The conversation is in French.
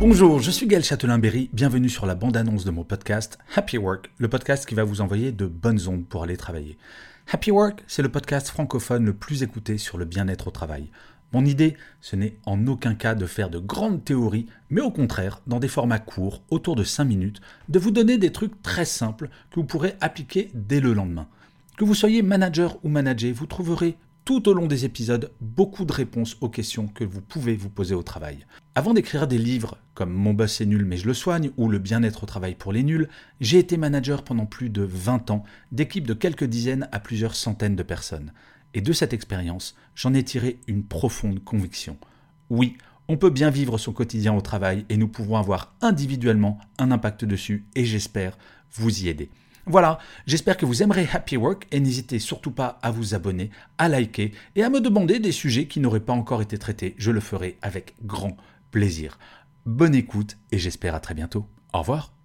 Bonjour, je suis Gaël Châtelain-Berry, bienvenue sur la bande-annonce de mon podcast Happy Work, le podcast qui va vous envoyer de bonnes ondes pour aller travailler. Happy Work, c'est le podcast francophone le plus écouté sur le bien-être au travail. Mon idée, ce n'est en aucun cas de faire de grandes théories, mais au contraire, dans des formats courts, autour de 5 minutes, de vous donner des trucs très simples que vous pourrez appliquer dès le lendemain. Que vous soyez manager ou manager, vous trouverez tout au long des épisodes beaucoup de réponses aux questions que vous pouvez vous poser au travail. Avant d'écrire des livres comme Mon boss est nul mais je le soigne ou Le bien-être au travail pour les nuls, j'ai été manager pendant plus de 20 ans d'équipes de quelques dizaines à plusieurs centaines de personnes. Et de cette expérience, j'en ai tiré une profonde conviction. Oui, on peut bien vivre son quotidien au travail et nous pouvons avoir individuellement un impact dessus et j'espère vous y aider. Voilà, j'espère que vous aimerez Happy Work et n'hésitez surtout pas à vous abonner, à liker et à me demander des sujets qui n'auraient pas encore été traités. Je le ferai avec grand plaisir. Bonne écoute et j'espère à très bientôt. Au revoir.